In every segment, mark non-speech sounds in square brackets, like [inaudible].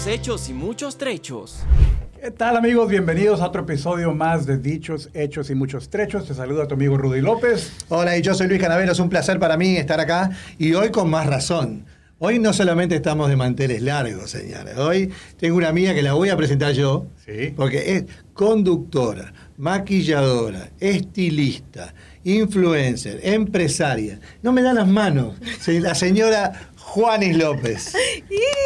Dichos, hechos y muchos trechos. ¿Qué tal amigos? Bienvenidos a otro episodio más de Dichos, Hechos y Muchos Trechos. Te saluda tu amigo Rudy López. Hola, y yo soy Luis Canavero. Es un placer para mí estar acá y hoy con más razón. Hoy no solamente estamos de manteles largos, señores. Hoy tengo una amiga que la voy a presentar yo, Sí. porque es conductora, maquilladora, estilista, influencer, empresaria. No me da las manos. La señora Juanis López.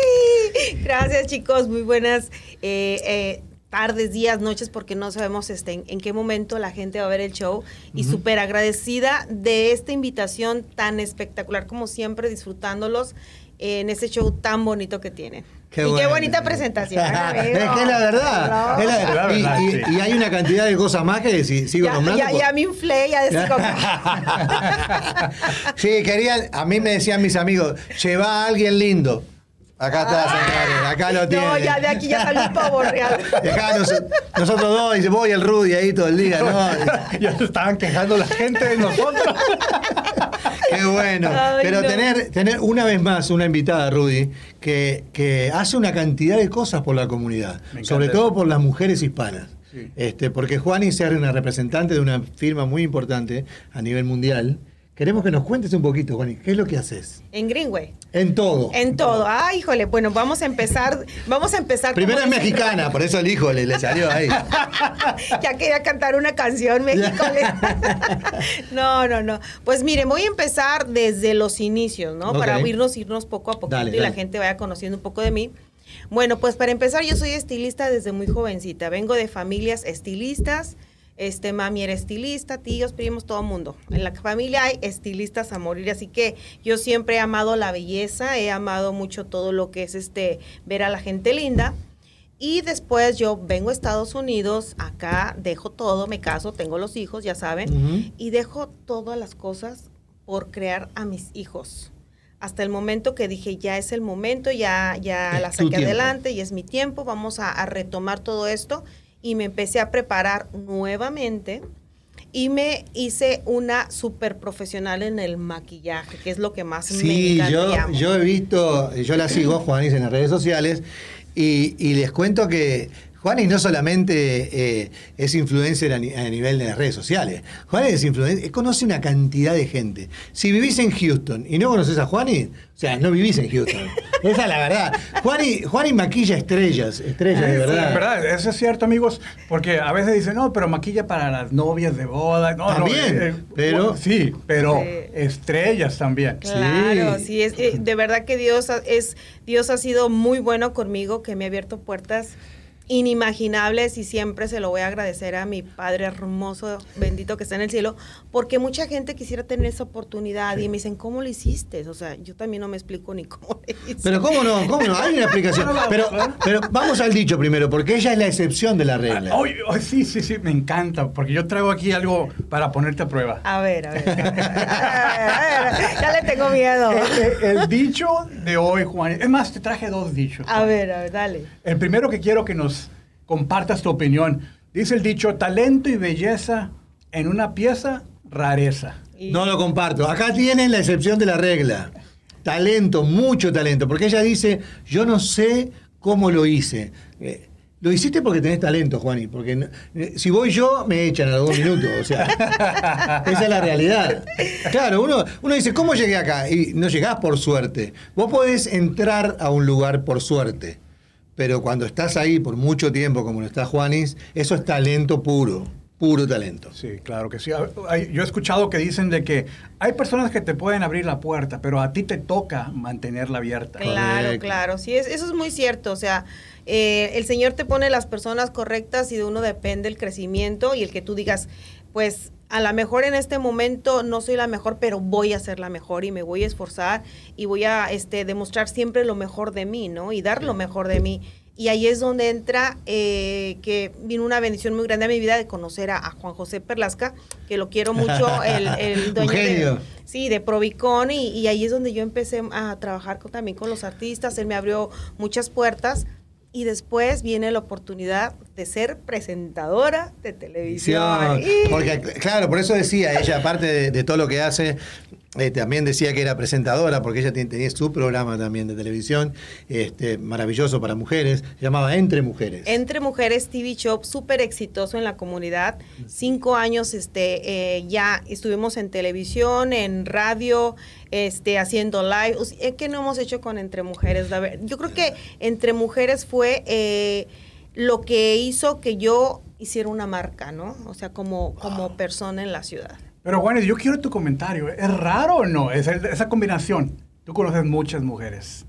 [laughs] Gracias chicos, muy buenas eh, eh, tardes, días, noches, porque no sabemos este, en, en qué momento la gente va a ver el show. Y súper agradecida de esta invitación tan espectacular como siempre, disfrutándolos en ese show tan bonito que tienen. Qué y qué bonita presentación. [laughs] es que es la verdad. es la- La y, verdad, y- sí. y hay una cantidad de cosas más que si- sigo Ya, nombrando. ya, pues- ya me inflé, ya decía como- [laughs] Sí, querían, a mí me decían mis amigos, lleva a alguien lindo. Acá está, señores, acá lo tienen. No, ya de aquí ya salió el pavo real. Acá nos- nosotros dos, dice, voy el Rudy ahí todo el día, ¿no? [laughs] Ya se estaban quejando la gente de nosotros. [laughs] Qué bueno. Ay, Pero no. tener, tener una vez más una invitada, Rudy, que, que hace una cantidad de cosas por la comunidad, sobre eso. todo por las mujeres hispanas. Sí. Este, porque Juani es una representante de una firma muy importante a nivel mundial. Queremos que nos cuentes un poquito, Juani, ¿qué es lo que haces? En Greenway. En todo. En todo. Ay, híjole, bueno, vamos a empezar, vamos a empezar. Primero es mexicana, por eso el hijo le, le salió ahí. [laughs] ya quería cantar una canción México. [laughs] no, no, no. Pues miren, voy a empezar desde los inicios, ¿no? Para irnos, irnos poco a poquito Dale, y la gente vaya conociendo un poco de mí. Bueno, pues para empezar, yo soy estilista desde muy jovencita. Vengo de familias estilistas. Este, mami era estilista, tíos, primos, todo mundo. En la familia hay estilistas a morir, así que yo siempre he amado la belleza, he amado mucho todo lo que es este ver a la gente linda. Y después yo vengo a Estados Unidos, acá dejo todo, me caso, tengo los hijos, ya saben, y dejo todas las cosas por crear a mis hijos. Hasta el momento que dije, ya es el momento, ya, ya Es la saqué adelante y es mi tiempo, vamos a, a retomar todo esto. Y me empecé a preparar nuevamente y me hice una súper profesional en el maquillaje, que es lo que más me Sí, encanta y yo, yo he visto, yo la sigo, Juanis, en las redes sociales, y, y les cuento que Juanis no solamente eh, es influencer a, ni- a nivel de las redes sociales, Juanis es influencer, conoce una cantidad de gente. Si vivís en Houston y no conoces a Juanis, o sea, no vivís en Houston. [laughs] Esa es la verdad. Juanis, Juanis maquilla estrellas, estrellas de Sí, verdad. verdad, eso es cierto, amigos, porque a veces dicen, no, pero maquilla para las novias de boda. No, no, También, pero- bueno, sí, pero Sí. estrellas también. Claro, Sí. sí, es, eh, de verdad que Dios ha, es, Dios ha sido muy bueno conmigo, que me ha abierto puertas inimaginables y siempre se lo voy a agradecer a mi Padre hermoso, bendito que está en el cielo, porque mucha gente quisiera tener esa oportunidad y me dicen, ¿cómo lo hiciste? O sea, yo también no me explico ni cómo le hice. Pero cómo no, cómo no, hay una explicación. Pero, pero vamos al dicho primero, porque ella es la excepción de la regla. Ay, ay, sí, sí, sí, me encanta, porque yo traigo aquí algo para ponerte a prueba. A ver, a ver. [laughs] A ver, a ver, ya le tengo miedo. El dicho de hoy, Juan, es más, te traje dos dichos. A ver, a ver, dale. El primero que quiero que nos compartas tu opinión. Dice el dicho, talento y belleza en una pieza, rareza. Y- No lo comparto. Acá tienen la excepción de la regla. Talento, mucho talento. Porque ella dice, yo no sé cómo lo hice. Eh, lo hiciste porque tenés talento, Juani. Porque no- eh, si voy yo, me echan a los dos minutos. O sea, [laughs] esa es la realidad. Claro, uno, uno dice, ¿cómo llegué acá? Y no llegás por suerte. Vos podés entrar a un lugar por suerte. Pero cuando estás ahí por mucho tiempo, como lo está Juanis, eso es talento puro. Puro talento. Sí, claro que sí. Yo he escuchado que dicen de que hay personas que te pueden abrir la puerta, pero a ti te toca mantenerla abierta. Claro, Correcto. claro, sí, es, eso es muy cierto. O sea, eh, el Señor te pone las personas correctas y de uno depende el crecimiento y el que tú digas, pues a lo mejor en este momento no soy la mejor, pero voy a ser la mejor y me voy a esforzar y voy a este, demostrar siempre lo mejor de mí, ¿no? Y dar lo mejor de mí. Y ahí es donde entra eh, que vino una bendición muy grande a mi vida de conocer a, a Juan José Perlasca, que lo quiero mucho, [laughs] el, el dueño de. Sí, de Provicon y, y ahí es donde yo empecé a trabajar con- también con los artistas, él me abrió muchas puertas y después viene la oportunidad de ser presentadora de televisión. Porque, claro, por eso decía ella, aparte de, de todo lo que hace, eh, también decía que era presentadora, porque ella ten- tenía su programa también de televisión, este, maravilloso para mujeres, se llamaba Entre Mujeres. Entre Mujeres TV Shop, súper exitoso en la comunidad. Cinco años este, eh, ya estuvimos en televisión, en radio, este, haciendo live. ¿Qué no hemos hecho con Entre Mujeres? Yo creo que Entre Mujeres fue eh, lo que hizo que yo hiciera una marca, ¿no? O sea, como, como persona en la ciudad. Pero Juan, yo quiero tu comentario. ¿Es raro o no esa, esa combinación? Tú conoces muchas mujeres.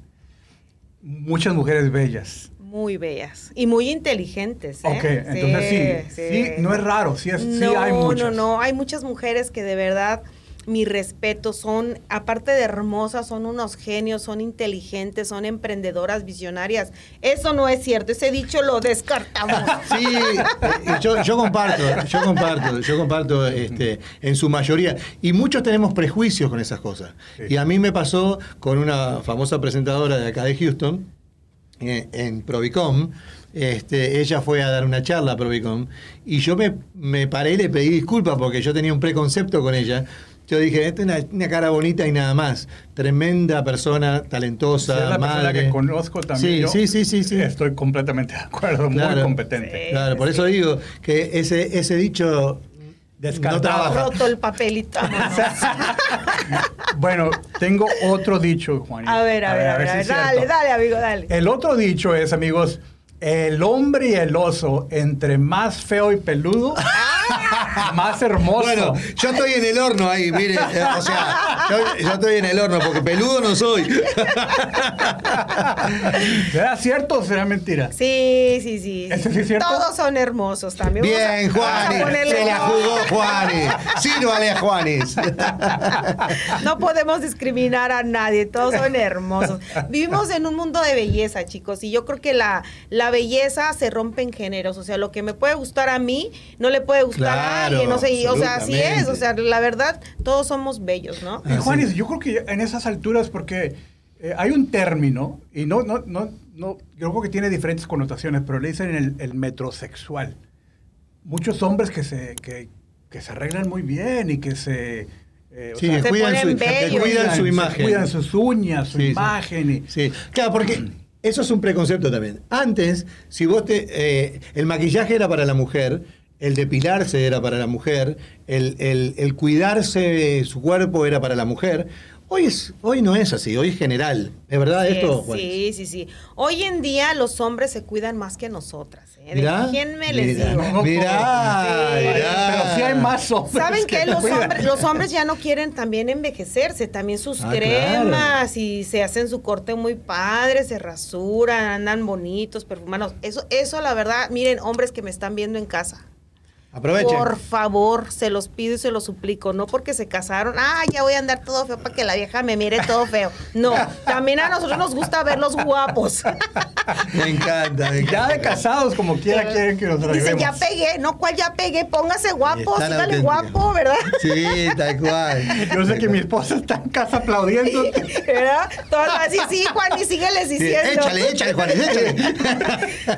Muchas mujeres bellas. Muy bellas y muy inteligentes. ¿eh? Ok, entonces sí, sí, no es raro, sí es- sí no, hay muchas. No, no, hay muchas mujeres que de verdad, mi respeto, son, aparte de hermosas, son unos genios, son inteligentes, son emprendedoras, visionarias. Eso no es cierto, ese dicho lo descartamos. [laughs] Sí, eh, yo, yo comparto, yo comparto, yo comparto este, en su mayoría. Y muchos tenemos prejuicios con esas cosas. Y a mí me pasó con una famosa presentadora de acá de Houston, eh, en Provicom. Este, ella fue a dar una charla a Provicom y yo me, me paré y le pedí disculpas porque yo tenía un preconcepto con ella. Yo dije, esta es una, una cara bonita y nada más. Tremenda persona, talentosa, es la persona que conozco también. Sí, yo sí, sí, sí, sí. Estoy completamente de acuerdo, muy competente. Sí. Claro, por eso digo que ese, ese dicho Descartado. no trabaja. Roto el papelito. [laughs] Bueno, tengo otro dicho, Juan. A ver, a ver, a ver, a ver, dale, dale, amigo, dale. El otro dicho es, amigos, el hombre y el oso, entre más feo y peludo, más hermoso. Bueno, yo estoy en el horno ahí, mire, eh, o sea, yo, yo estoy en el horno porque peludo no soy. ¿Será cierto o será mentira? Sí, sí, sí. ¿Eso sí es cierto? Todos son hermosos también. Bien, ponerle se la Juanis. Sírvale a Juanis. No podemos discriminar a nadie, todos son hermosos. Vivimos en un mundo de belleza, chicos, y yo creo que la, la belleza se rompe en géneros. O sea, lo que me puede gustar a mí no le puede gustar a Claro, nadie. No sé, y, o sea, así es. O sea, la verdad, todos somos bellos, ¿no? Y Juanis, sí. yo creo que en esas alturas, porque eh, hay un término, y no, no, no, no, yo creo que tiene diferentes connotaciones, pero le dicen el, el metrosexual. Muchos hombres que se, que, que se arreglan muy bien y que se... eh, o Sí, sea, que Se cuidan, su, que cuidan su imagen. Cuidan sus uñas, su Sí, sí. imagen. y- Sí, claro, porque eso es un preconcepto también. Antes, si vos te. eh, el maquillaje era para la mujer, el depilarse era para la mujer, el, el- el cuidarse su cuerpo era para la mujer. Hoy, es, hoy no es así, hoy es general. ¿Es verdad Sí, esto? Juan? sí, sí, sí. Hoy en día los hombres se cuidan más que nosotras. ¿eh? Mirá, Déjenme les digo. Mirá, Sí. mirá. Pero sí hay más hombres. ¿Saben qué? Los hombres, los hombres ya no quieren también envejecerse, también sus Ah, cremas y se hacen su corte muy padre, se rasuran, andan bonitos, perfumados. Eso, eso la verdad, miren, hombres que me están viendo en casa. Aprovechen. Por favor, se los pido y se los suplico, no porque se casaron, ah, ya voy a andar todo feo para que la vieja me mire todo feo. No, también a nosotros nos gusta verlos guapos. [laughs] Me encanta, me Ya encanta. de casados, como quiera, quieren que nos arreglemos. ya pegué, no, ¿cuál ya pegué? Póngase guapo, sígale guapo, ¿verdad? Sí, tal cual. Yo sé que mi esposa está en casa aplaudiendo. [laughs] ¿Verdad? Todos así, sí, Juan, y sígueles Sí, diciendo. échale, échale, Juanes, échale.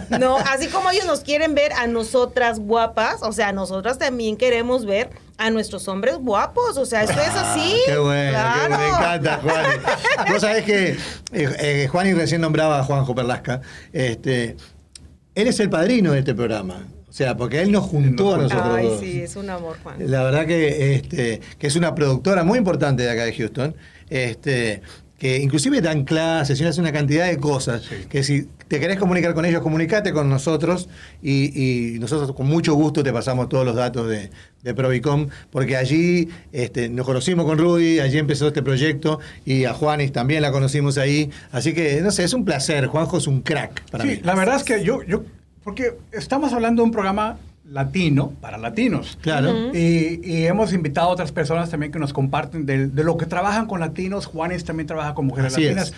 [laughs] No, así como ellos nos quieren ver a nosotras guapas, o sea, nosotras también queremos ver a nuestros hombres guapos, o sea, esto es así. Ah, Qué bueno, qué me encanta, Juan. [laughs] Vos sabés que eh, eh, Juan y recién nombraba a Juanjo Perlasca. Este, él es el padrino de este programa. O sea, porque él nos juntó a nosotros Ay, dos. sí, es un amor, Juan. La verdad que, este, que es una productora muy importante de acá de Houston. Este, que inclusive dan clases y hace una cantidad de cosas. Que si te querés comunicar con ellos, comunicate con nosotros y, y nosotros con mucho gusto te pasamos todos los datos de, de Provicom, porque allí este, nos conocimos con Rudy, allí empezó este proyecto y a Juanis también la conocimos ahí. Así que, no sé, es un placer. Juanjo es un crack para sí, mí. la verdad es que yo, yo, porque estamos hablando de un programa latino para latinos. Claro. Y, y hemos invitado a otras personas también que nos comparten de, de lo que trabajan con latinos. Juanes también trabaja con mujeres Así latinas. es.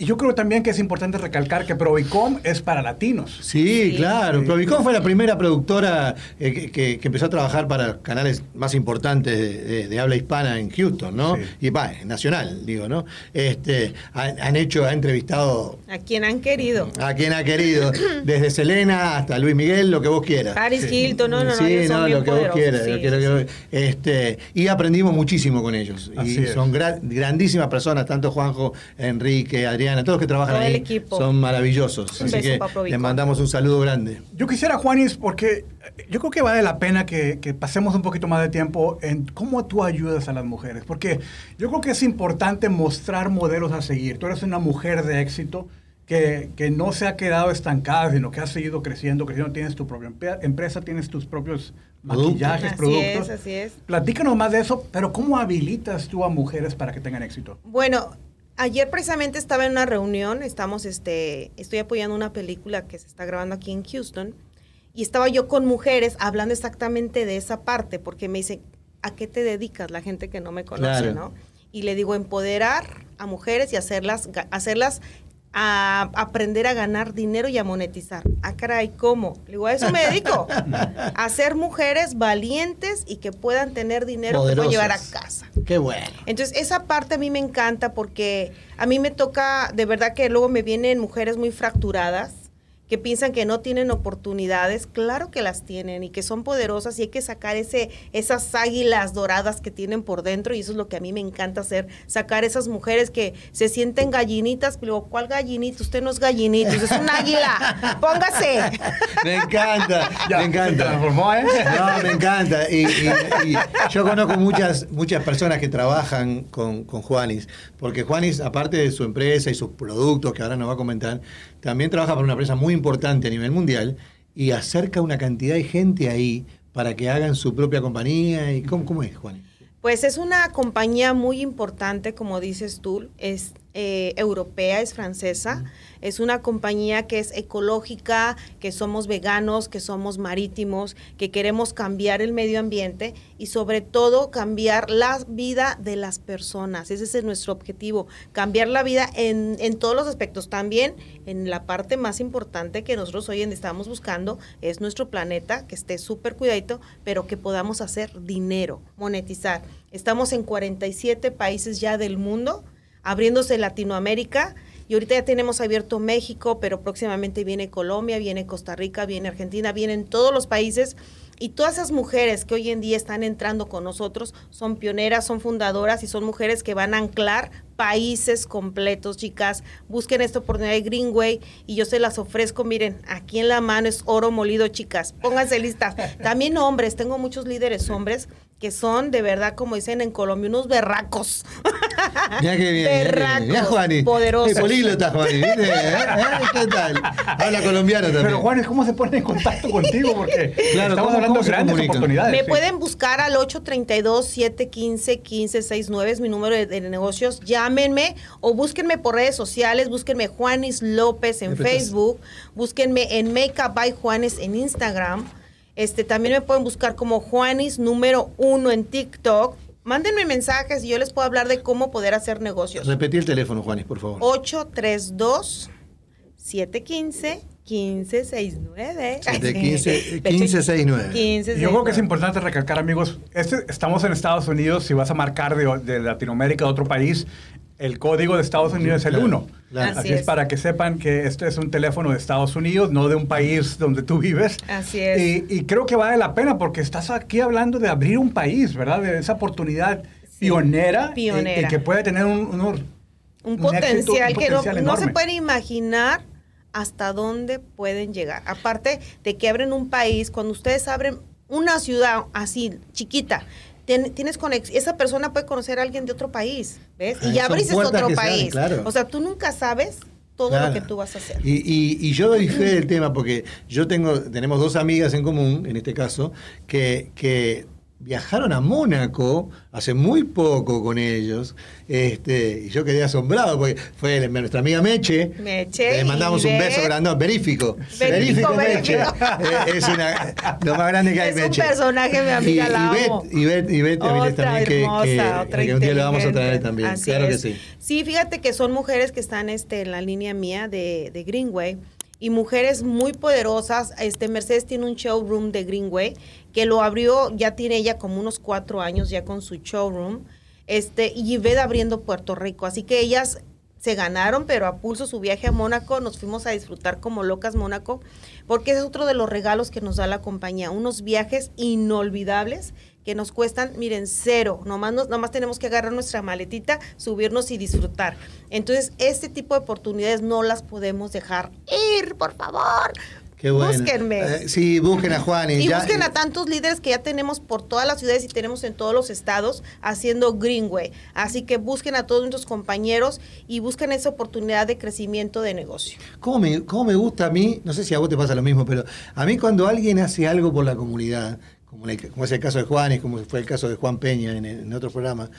Y yo creo también que es importante recalcar que Provicom es para latinos. Sí, Sí. claro. Sí. Provicom fue la primera productora eh, que, que- que empezó a trabajar para canales más importantes de, de- de habla hispana en Houston, ¿no? Sí. Y va, nacional, digo, ¿no? Este, han, han hecho, ha entrevistado A quien han querido. a quien ha querido, [clears throat] desde Selena hasta Luis Miguel, lo que vos quieras. Paris Hilton, no, no, no, sí, ellos son no, bien lo que vos poderosos, quieras. sí, lo que- lo sí, que- sí. este, y aprendimos muchísimo con ellos. Así y es. son gra- grandísimas personas, tanto Juanjo, Enrique, Todos los que trabajan Todo el ahí equipo. son maravillosos. Un Así beso que les mandamos un saludo grande. Yo quisiera, Juanis, porque yo creo que vale la pena que, que pasemos un poquito más de tiempo en cómo tú ayudas a las mujeres. Porque yo creo que es importante mostrar modelos a seguir. Tú eres una mujer de éxito que, que no se ha quedado estancada, sino que ha seguido creciendo, creciendo. Tienes tu propia empresa, tienes tus propios Productos. maquillajes, Así productos. es, así es. Platícanos más de eso, pero ¿cómo habilitas tú a mujeres para que tengan éxito? Bueno, ayer precisamente estaba en una reunión, estamos, este, estoy apoyando una película que se está grabando aquí en Houston y estaba yo con mujeres hablando exactamente de esa parte, porque me dicen, ¿a qué te dedicas? La gente que no me conoce, Claro. ¿no? Y le digo, empoderar a mujeres y hacerlas, hacerlas a aprender a ganar dinero y a monetizar. Ah, caray, ¿cómo? Le digo, a eso me dedico. [laughs] a ser mujeres valientes y que puedan tener dinero que puedan llevar a Poderosas. casa. Qué bueno. Entonces, esa parte a mí me encanta porque a mí me toca, de verdad que luego me vienen mujeres muy fracturadas que piensan que no tienen oportunidades, claro que las tienen y que son poderosas y hay que sacar ese, esas águilas doradas que tienen por dentro y eso es lo que a mí me encanta hacer, sacar esas mujeres que se sienten gallinitas, pero ¿cuál gallinita? Usted no es gallinita, usted es un águila, [laughs] póngase. Me encanta, Ya, me encanta. transformó, ¿eh? No, me encanta. Y, y- y yo conozco muchas, muchas personas que trabajan con, con Juanis, porque Juanis, aparte de su empresa y sus productos, que ahora nos va a comentar, también trabaja para una empresa muy importante a nivel mundial y acerca una cantidad de gente ahí para que hagan su propia compañía. y ¿Cómo, es, Juanis? Pues es una compañía muy importante, como dices tú, es eh, europea, es francesa, es una compañía que es ecológica, que somos veganos, que somos marítimos, que queremos cambiar el medio ambiente y sobre todo cambiar la vida de las personas. Ese es nuestro objetivo, cambiar la vida en, en todos los aspectos. También en la parte más importante que nosotros hoy en día estamos buscando es nuestro planeta, que esté súper cuidadito, pero que podamos hacer dinero, monetizar. Estamos en 47 países ya del mundo, abriéndose Latinoamérica. Y ahorita ya tenemos abierto México, pero próximamente viene Colombia, viene Costa Rica, viene Argentina, vienen todos los países. Y todas esas mujeres que hoy en día están entrando con nosotros son pioneras, son fundadoras y son mujeres que van a anclar países completos, chicas. Busquen esta oportunidad de Greenway y yo se las ofrezco. Miren, aquí en la mano es oro molido, chicas. Pónganse listas. También hombres, tengo muchos líderes hombres que son de verdad, como dicen en Colombia, unos berracos. [laughs] Mira qué bien. Berracos. Mira, Juanis. poderosos. Políglota. ¿viste? ¿Eh? ¿Eh? ¿Qué tal? Habla colombiano también. Pero Juanes, ¿cómo se pone en contacto contigo? Porque [laughs] Claro, estamos ¿cómo- hablando de grandes comunican? oportunidades. Me sí. pueden buscar al 832-715-1569, es mi número de, de negocios. Llámenme o búsquenme por redes sociales, búsquenme Juanis López en. Facebook, búsquenme en Makeup by Juanes en Instagram. Este, también me pueden buscar como Juanis número uno en TikTok. Mándenme mensajes y yo les puedo hablar de cómo poder hacer negocios. Repetí el teléfono, Juanis, por favor. 832 715 1569. 715 1569. 1569. Y Yo creo que es importante recalcar, amigos, este, estamos en Estados Unidos, si vas a marcar de, de Latinoamérica a otro país, el código de Estados Unidos es el Claro, 1. claro. Así, Así es. es. para que sepan que este es un teléfono de Estados Unidos, no de un país donde tú vives. Así es. Y, y creo que vale la pena porque estás aquí hablando de abrir un país, ¿verdad? De esa oportunidad Sí, pionera, y- pionera. Y, que puede tener un, unos- un un potencial éxito, un que no, potencial no se puede imaginar hasta dónde pueden llegar. Aparte de que abren un país, cuando ustedes abren una ciudad así, chiquita, tien- tienes conex- esa persona puede conocer a alguien de otro país, ¿ves? Ah, Y ya puertas otro país. claro. O sea, tú nunca sabes todo Claro. lo que tú vas a hacer. Y, y- y yo doy fe del tema porque yo tengo, tenemos dos amigas en común, en este caso, que, que viajaron a Mónaco hace muy poco con ellos. Este, y yo quedé asombrado porque fue nuestra amiga Meche. Meche, Le mandamos un beso grandón, verífico. Verífico, Meche. verífico. Eh, es una, lo más grande que hay, Es un Meche. personaje, mi amiga, y, la amo. Ivette, Ivette Avilés Otra también, que, hermosa, que- otra que un día lo vamos a traer también. Así claro es. que sí. Sí, fíjate que son mujeres que están este, en la línea mía de, de Greenway y mujeres muy poderosas. Este Mercedes tiene un showroom de Greenway que lo abrió, ya tiene ella como unos cuatro años ya con su showroom. Este, y Ivette abriendo Puerto Rico. Así que ellas se ganaron, pero a pulso su viaje a Mónaco, nos fuimos a disfrutar como locas Mónaco, porque es otro de los regalos que nos da la compañía, unos viajes inolvidables que nos cuestan, miren, cero, nomás, nos- nomás tenemos que agarrar nuestra maletita, subirnos y disfrutar. Entonces, este tipo de oportunidades no las podemos dejar ir, por favor. Qué bueno. Búsquenme. Eh, sí, busquen a Juan. Y ya- busquen a tantos líderes que ya tenemos por todas las ciudades y tenemos en todos los estados haciendo Greenway. Así que busquen a todos nuestros compañeros y busquen esa oportunidad de crecimiento de negocio. ¿Cómo me, cómo me gusta a mí? No sé si a vos te pasa lo mismo, pero a mí cuando alguien hace algo por la comunidad, como, es el caso de Juan y como fue el caso de Juan Peña en, en otro programa,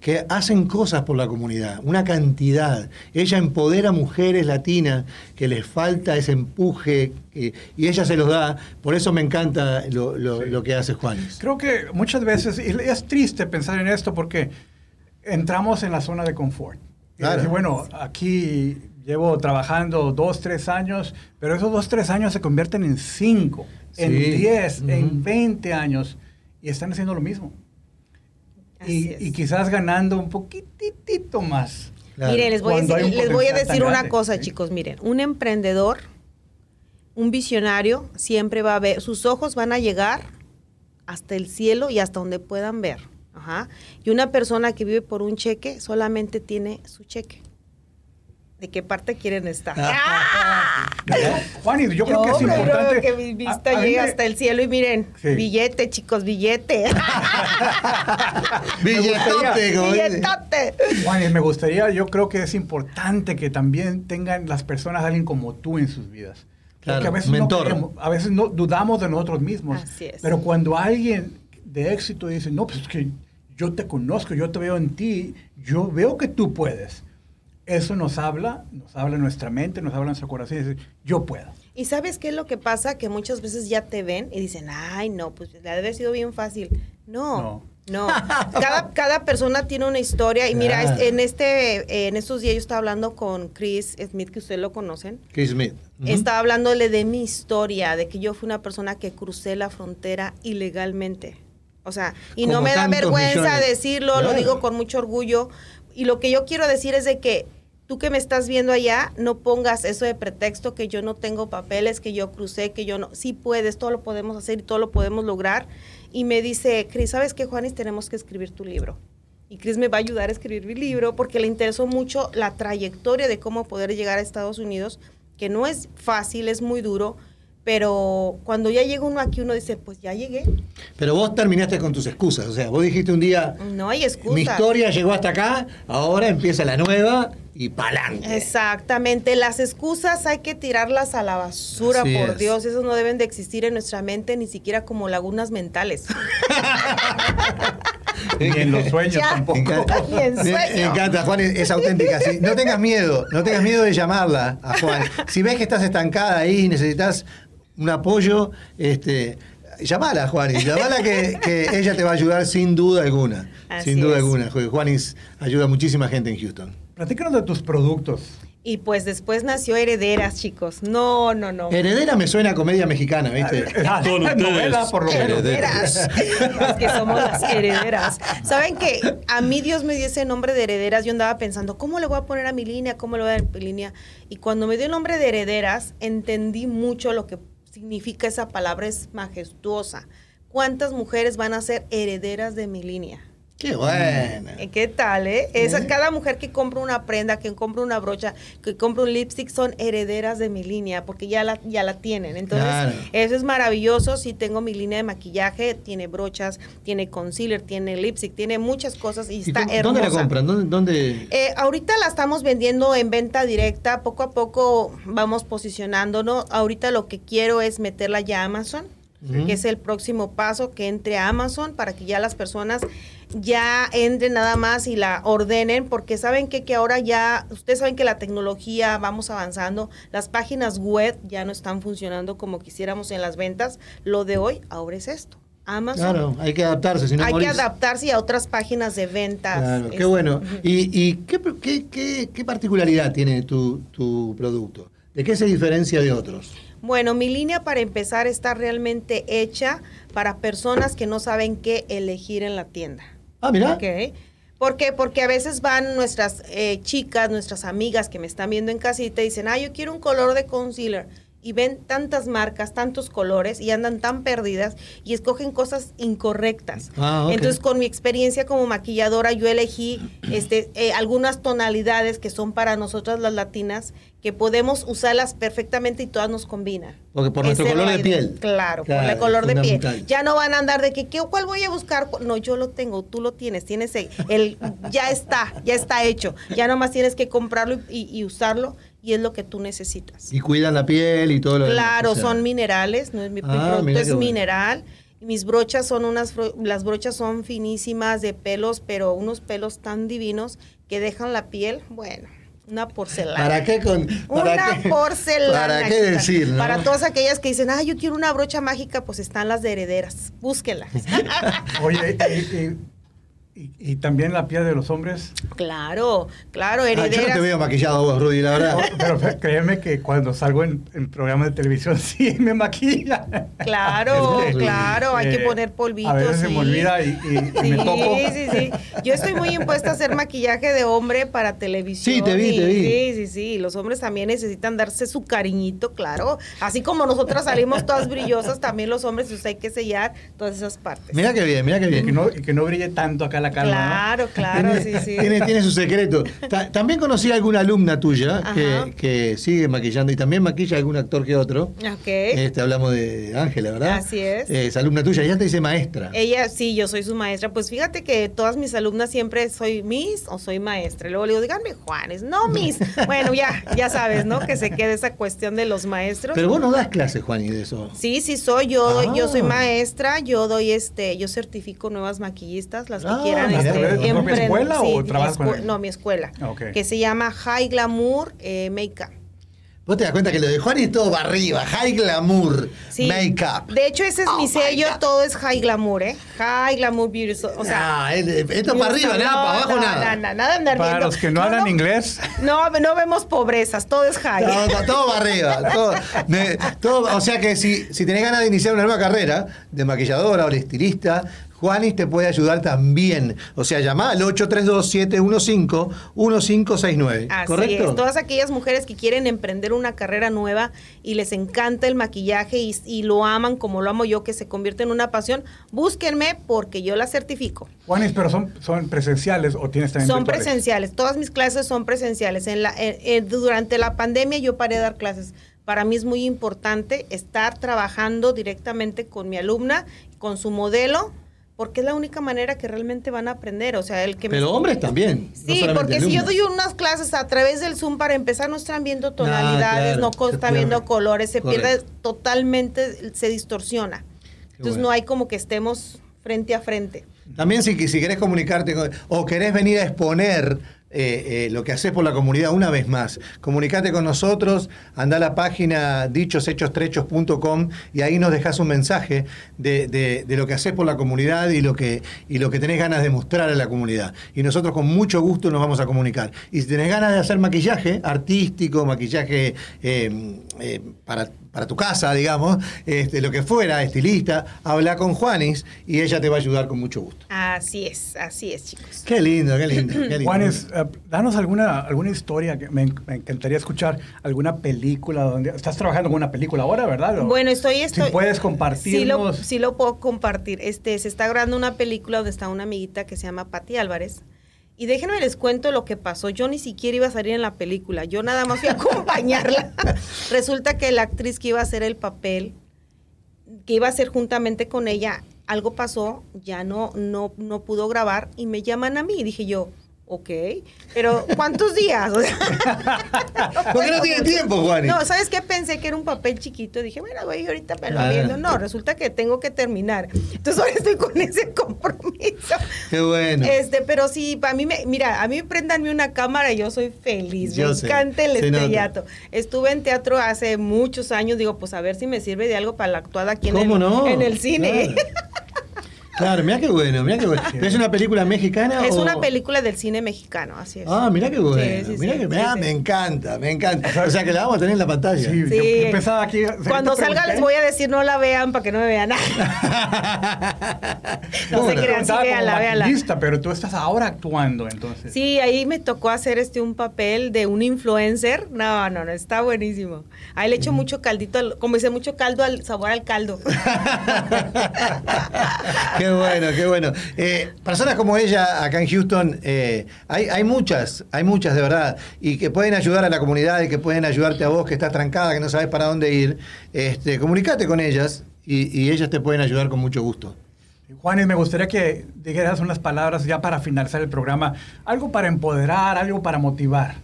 que hacen cosas por la comunidad, una cantidad. Ella empodera a mujeres latinas que les falta ese empuje eh, y ella se los da. Por eso me encanta lo, lo- lo que hace Juanes. Creo que muchas veces, y es triste pensar en esto porque entramos en la zona de confort. Y Claro. decir, bueno, aquí llevo trabajando dos, tres años, pero esos dos, tres años se convierten en cinco, en diez, en veinte años y están haciendo lo mismo. Y, quizás ganando un poquitito más. Claro. Miren, les voy, a decir, les voy a una grande, cosa, ¿sí? chicos. Miren, un emprendedor, un visionario, siempre va a ver, sus ojos van a llegar hasta el cielo y hasta donde puedan ver. Ajá. Y una persona que vive por un cheque solamente tiene su cheque. ¿De qué parte quieren estar? ¡Ah! Juan, y yo creo que es creo importante. que mi vista a- a mí llega me- hasta el cielo y miren, Sí. billete, chicos, billete. [laughs] Billetote. Billetote. Juan, y me gustaría, yo creo que es importante que también tengan las personas alguien como tú en sus vidas. Claro, Porque a veces, mentor. No queremos, a veces no dudamos de nosotros mismos. Así es. Pero cuando alguien de éxito dice, no, pues es que yo te conozco, yo te veo en ti, yo veo que tú puedes. Eso nos habla, nos habla nuestra mente, nos habla nuestro corazón y dice, yo puedo. ¿Y sabes qué es lo que pasa? Que muchas veces ya te ven y dicen, ay, no, pues le debe haber sido bien fácil. No, no. Cada, cada persona tiene una historia. Y mira, en, este, en estos días yo estaba hablando con Chris Smith, que ustedes lo conocen. Chris Smith. Estaba hablándole de mi historia, de que yo fui una persona que crucé la frontera ilegalmente. O sea, y no me da vergüenza millones. decirlo, lo digo con mucho orgullo. Y lo que yo quiero decir es de que tú que me estás viendo allá, no pongas eso de pretexto que yo no tengo papeles, que yo crucé, que yo no. Sí puedes, todo lo podemos hacer y todo lo podemos lograr. Y me dice, Cris, ¿sabes qué, Juanis? Tenemos que escribir tu libro. Y Cris me va a ayudar a escribir mi libro porque le interesó mucho la trayectoria de cómo poder llegar a Estados Unidos, que no es fácil, es muy duro, pero cuando ya llega uno aquí, uno dice, pues ya llegué. Pero vos terminaste con tus excusas. O sea, vos dijiste un día, No hay excusa. mi historia llegó hasta acá, ahora empieza la nueva y pa'lante. Exactamente, las excusas hay que tirarlas a la basura, Así por es. Dios, esas no deben de existir en nuestra mente, ni siquiera como lagunas mentales. [laughs] Ni en los sueños Ya. tampoco. Encanta, Ni en me- sueño. me encanta, Juan, es, es auténtica. sí. No tengas miedo, no tengas miedo de llamarla a Juan. Si ves que estás estancada ahí y necesitas un apoyo, este, llamala, Juan, y llamala que, que ella te va a ayudar sin duda alguna. Así sin duda es. alguna. Juanis ayuda a muchísima gente en Houston. Platícanos de tus productos. Y pues después nació Herederas, chicos. No, no, no. Heredera me suena a comedia mexicana, ¿viste? [laughs] Ah, Con ustedes, novela, por lo menos. herederas. Es que somos las herederas. ¿Saben que A mí Dios me dio ese nombre de herederas. Yo andaba pensando, ¿cómo le voy a poner a mi línea? ¿Cómo le voy a dar a mi línea? Y cuando me dio el nombre de herederas, entendí mucho lo que significa esa palabra. Es majestuosa. ¿Cuántas mujeres van a ser herederas de mi línea? Qué buena. Eh, ¿Qué tal, eh? Eh. Cada mujer que compra una prenda, que compra una brocha, que compra un lipstick son herederas de mi línea porque ya la, ya la tienen. Entonces, Claro. eso es maravilloso. Si tengo mi línea de maquillaje, tiene brochas, tiene concealer, tiene lipstick, tiene muchas cosas y ¿Y está hermosa. ¿Dónde la compran? ¿Dónde, dónde- Eh, ahorita la estamos vendiendo en venta directa, poco a poco vamos posicionándonos. Ahorita lo que quiero es meterla ya a Amazon. Que es el próximo paso, que entre a Amazon para que ya las personas ya entren nada más y la ordenen, porque saben que, que ahora ya, ustedes saben que la tecnología vamos avanzando, las páginas web ya no están funcionando como quisiéramos en las ventas, lo de hoy ahora es esto, Amazon. Claro, hay que adaptarse, si no Hay que adaptarse a otras páginas de ventas. Claro, qué Este, bueno. ¿Y, y qué, qué- qué- qué particularidad tiene tu, tu producto? ¿De qué se diferencia de otros? Bueno, mi línea para empezar está realmente hecha para personas que no saben qué elegir en la tienda. Ah, mira. Ok. ¿Por qué? Porque a veces van nuestras eh, chicas, nuestras amigas que me están viendo en casita y dicen, ah, yo quiero un color de concealer. Y ven tantas marcas, tantos colores y andan tan perdidas y escogen cosas incorrectas. Ah. Entonces, con mi experiencia como maquilladora, yo elegí [clears throat] este, eh, algunas tonalidades que son para nosotras las latinas, que podemos usarlas perfectamente y todas nos combinan. Porque por nuestro color de piel. Claro, por el color de piel. Ya no van a andar de que, ¿qué, ¿cuál voy a buscar? No, yo lo tengo, tú lo tienes, tienes el, el- ya está, ya está hecho. Ya nomás tienes que comprarlo y, y usarlo y es lo que tú necesitas. Y cuidan la piel y todo lo demás, Claro, o sea. son minerales, no es mi, mi Ah, producto es bueno. mineral. Y mis brochas son unas, las brochas son finísimas de pelos, pero unos pelos tan divinos que dejan la piel, bueno, una porcelana. ¿Para qué con para Una qué- porcelana. ¿Para qué decir, no? Para todas aquellas que dicen, ah, yo quiero una brocha mágica, pues están las de herederas. Búsquenlas. [laughs] Oye, y- y- y también la piel de los hombres. claro, claro, Ah, yo no herederas. te veo maquillado vos, Rudy, la verdad. Pero créeme que cuando salgo en, en programas de televisión [laughs] sí me maquilla. Claro, [laughs] Sí. claro, hay que Eh, poner polvitos. A veces se sí. me olvida y, y- y Sí, me toco. sí, sí. Yo estoy muy impuesta a hacer maquillaje de hombre para televisión. Sí, te vi, y- te vi. Sí, sí, sí. Los hombres también necesitan darse su cariñito, claro. Así como nosotras salimos todas brillosas, también los hombres pues, hay que sellar todas esas partes. Mira qué bien, mira qué Y que, bien. no, y que no brille tanto acá la calma. ¿no? claro, claro, tiene, sí, sí. Tiene, tiene su secreto. Ta- también conocí a alguna alumna tuya que, que sigue maquillando y también maquilla a algún actor que otro. Ok. Este, hablamos de Ángela, ¿verdad? Así es. Eh, es alumna tuya, ella te dice maestra. Ella, sí, yo soy su maestra. Pues fíjate que todas mis alumnas siempre soy Miss o soy maestra. Luego le digo, díganme Juanes, no [laughs] Miss. bueno, ya, ya sabes, ¿no? Que se quede esa cuestión de los maestros. Pero vos no das clases, Juan, y de eso. Sí, sí soy, yo yo soy Ah. maestra, yo doy este, yo certifico nuevas maquillistas, las que Ah, quieran este, ¿tu propia escuela o trabajas con escue- él? No, mi escuela, Ah, que se llama High Glamour eh, Makeup. Vos te das cuenta que lo de Juan es todo para arriba, high glamour, Sí. make-up. De hecho, ese es Oh mi my sello, God. todo es High Glamour, ¿eh? High Glamour Beauty. so- O sea, Ah, es- esto para arriba, nada, para abajo no, nada. No, no, nada de andar Para viendo. los que no, hablan inglés, No, no vemos pobrezas, todo es high. Todo, todo- todo para arriba. Todo, me- todo- o sea que si, si tenés ganas de iniciar una nueva carrera de maquilladora o de estilista, Juanis te puede ayudar también. O sea, llamá al 832-715-1569. Así ¿Correcto? es. Todas aquellas mujeres que quieren emprender una carrera nueva y les encanta el maquillaje y, y lo aman como lo amo yo, que se convierte en una pasión, búsquenme porque yo la certifico. Juanis, pero son, son presenciales o tienes también Son virtuales? presenciales. Todas mis clases son presenciales. En la, en- en- durante la pandemia yo paré de dar clases. Para mí es muy importante estar trabajando directamente con mi alumna, con su modelo, porque es la única manera que realmente van a aprender. O sea, el que me Pero hombres también. Sí, porque si yo doy unas clases a través del Zoom para empezar, no están viendo tonalidades, claro, no están viendo pierde. colores, se pierde Correcto. totalmente, se distorsiona. Entonces bueno. no hay como que estemos frente a frente. También si, si querés comunicarte con- o querés venir a exponer eh, eh, lo que haces por la comunidad una vez más, comunicate con nosotros, anda a la página dichoshechos.com y ahí nos dejas un mensaje de, de- de lo que haces por la comunidad y lo, que, y lo que tenés ganas de mostrar a la comunidad. Y nosotros con mucho gusto nos vamos a comunicar. Y si tenés ganas de hacer maquillaje artístico, maquillaje eh, eh, para para tu casa, digamos, este, lo que fuera, estilista, habla con Juanis y ella te va a ayudar con mucho gusto. Así es, así es, chicos. Qué lindo, qué lindo. Qué lindo. Juanes, eh, danos alguna, alguna historia que me, me encantaría escuchar, alguna película donde estás trabajando con una película ahora, ¿verdad? O- Bueno, estoy, estoy si puedes Sí lo, sí lo puedo compartir. Este, se está grabando una película donde está una amiguita que se llama Patti Álvarez. Y déjenme les cuento lo que pasó. Yo ni siquiera iba a salir en la película. Yo nada más fui a [laughs] acompañarla. Resulta que la actriz que iba a hacer el papel, que iba a hacer juntamente con ella, algo pasó, ya no, no, no pudo grabar y me llaman a mí. Y dije yo, ok, pero ¿cuántos días? O sea, [laughs] ¿Por qué no tiene tiempo, Juani? no, ¿sabes qué? Pensé que era un papel chiquito. Dije, bueno, voy ahorita me lo Ah. aviento. No, resulta que tengo que terminar. Entonces ahora estoy con ese compromiso. Qué bueno. Este, pero sí, para mí, me, mira, a mí prendanme una cámara y yo soy feliz. Yo me sé, encanta el estrellato. Estuve en teatro hace muchos años. Digo, pues a ver si me sirve de algo para la actuada aquí en, ¿Cómo el, no? en el cine. Claro. [laughs] Claro, mira qué bueno, mira qué bueno. ¿Pero es una película mexicana Es o- una película del cine mexicano, así es. Ah, mira qué bueno. Sí, sí, mirá sí, que, sí, ah, sí. me encanta, me encanta. O sea que la vamos a tener en la pantalla. Sí, empezaba aquí. Cuando salga les voy a decir no la vean para que no me vean. [laughs] No Yo se crean, sí, véanla, véanla. pero tú estás ahora actuando, entonces. Sí, ahí me tocó hacer este un papel de un influencer. No, no, no, está buenísimo. Ahí le echo mucho caldito, al- como dice, mucho caldo al sabor al caldo. [laughs] qué bueno, qué bueno. Eh, personas como ella acá en Houston, eh, hay, hay muchas, hay muchas de verdad, y que pueden ayudar a la comunidad y que pueden ayudarte a vos que estás trancada, que no sabes para dónde ir. Este, comunicate con ellas y, y ellas te pueden ayudar con mucho gusto. Juanes, me gustaría que dijeras unas palabras ya para finalizar el programa. Algo para empoderar, algo para motivar.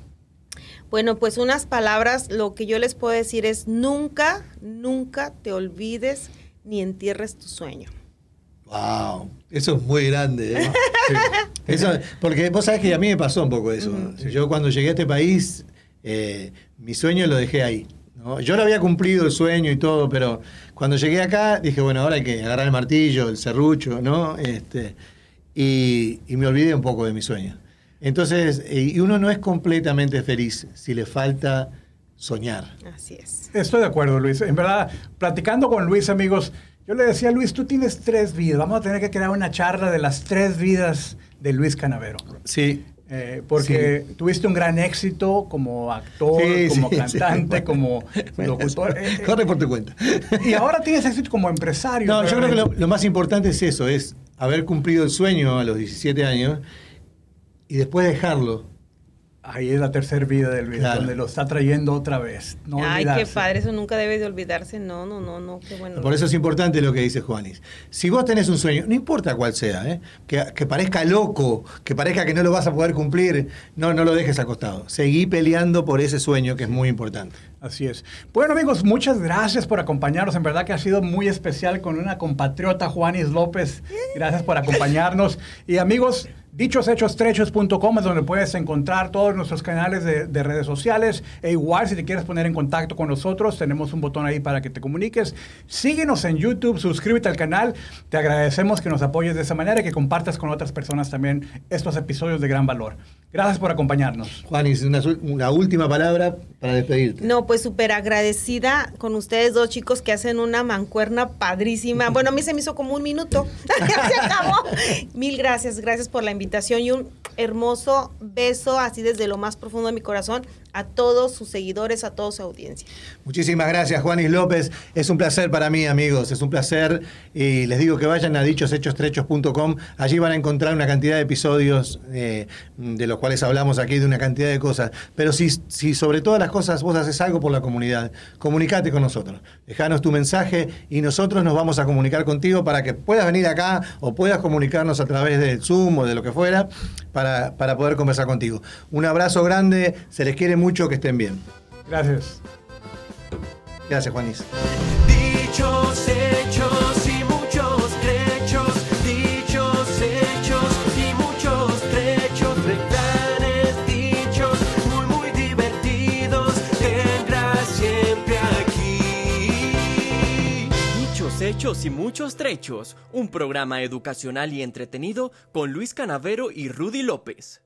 Bueno, pues unas palabras, lo que yo les puedo decir es nunca, nunca te olvides ni entierres tu sueño. Wow, eso es muy grande. ¿eh? [laughs] Eso, porque vos sabés que a mí me pasó un poco eso. Yo cuando llegué a este país, eh, mi sueño lo dejé ahí. ¿no? Yo lo había cumplido el sueño y todo, pero cuando llegué acá dije, bueno, ahora hay que agarrar el martillo, el serrucho, ¿no? Este, y, y me olvidé un poco de mi sueño. Entonces, eh, y uno no es completamente feliz si le falta soñar. Así es. Estoy de acuerdo, Luis. En verdad, platicando con Luis, amigos, yo le decía, Luis, tú tienes tres vidas. Vamos a tener que crear una charla de las tres vidas de Luis Canavero. Sí. Eh, porque tuviste un gran éxito como actor, Sí, como sí, cantante, como [laughs] Bueno, locutor. Eh, [laughs] Corre por tu cuenta. y ahora tienes éxito como empresario. No, yo creo que lo más importante es eso, es haber cumplido el sueño a los 17 años y después dejarlo. Ahí es la tercera vida de Luis, Claro. donde lo está trayendo otra vez. No Ay, qué padre, eso nunca debe de olvidarse. No, no, no, no, qué bueno. Por eso es importante lo que dice Juanis. Si vos tenés un sueño, no importa cuál sea, ¿eh? que, que parezca loco, que parezca que no lo vas a poder cumplir, no, no lo dejes acostado. Seguí peleando por ese sueño que es muy importante. Así es. Bueno, amigos, muchas gracias por acompañarnos. En verdad que ha sido muy especial con una compatriota, Juanis López. Gracias por acompañarnos. Y amigos, dichoshechos.com es donde puedes encontrar todos nuestros canales de, de redes sociales. E igual, si te quieres poner en contacto con nosotros, tenemos un botón ahí para que te comuniques. Síguenos en YouTube, suscríbete al canal. Te agradecemos que nos apoyes de esa manera y que compartas con otras personas también estos episodios de gran valor. Gracias por acompañarnos. Juanis, una, una última palabra para despedirte. No, pues súper agradecida con ustedes dos chicos que hacen una mancuerna padrísima. Bueno, a mí se me hizo como un minuto. ya [laughs] se acabó. Mil gracias, gracias por la invitación y un hermoso beso así desde lo más profundo de mi corazón a todos sus seguidores, a toda su audiencia. Muchísimas gracias, Juanis López. Es un placer para mí, amigos. Es un placer. Y les digo que vayan a dichoshechos.com. Allí van a encontrar una cantidad de episodios eh, de los cuales hablamos aquí, de una cantidad de cosas. Pero si, si sobre todas las cosas vos haces algo por la comunidad, comunicate con nosotros. Dejanos tu mensaje y nosotros nos vamos a comunicar contigo para que puedas venir acá o puedas comunicarnos a través del Zoom o de lo que fuera para, para poder conversar contigo. Un abrazo grande. Se les quiere mucho. Que estén bien. Gracias. Gracias, Juanis. Dichos hechos y muchos trechos, dichos hechos y muchos trechos, refranes dichos muy muy divertidos tendrás siempre aquí. Dichos hechos y muchos trechos, un programa educacional y entretenido con Luis Canavero y Rudy López.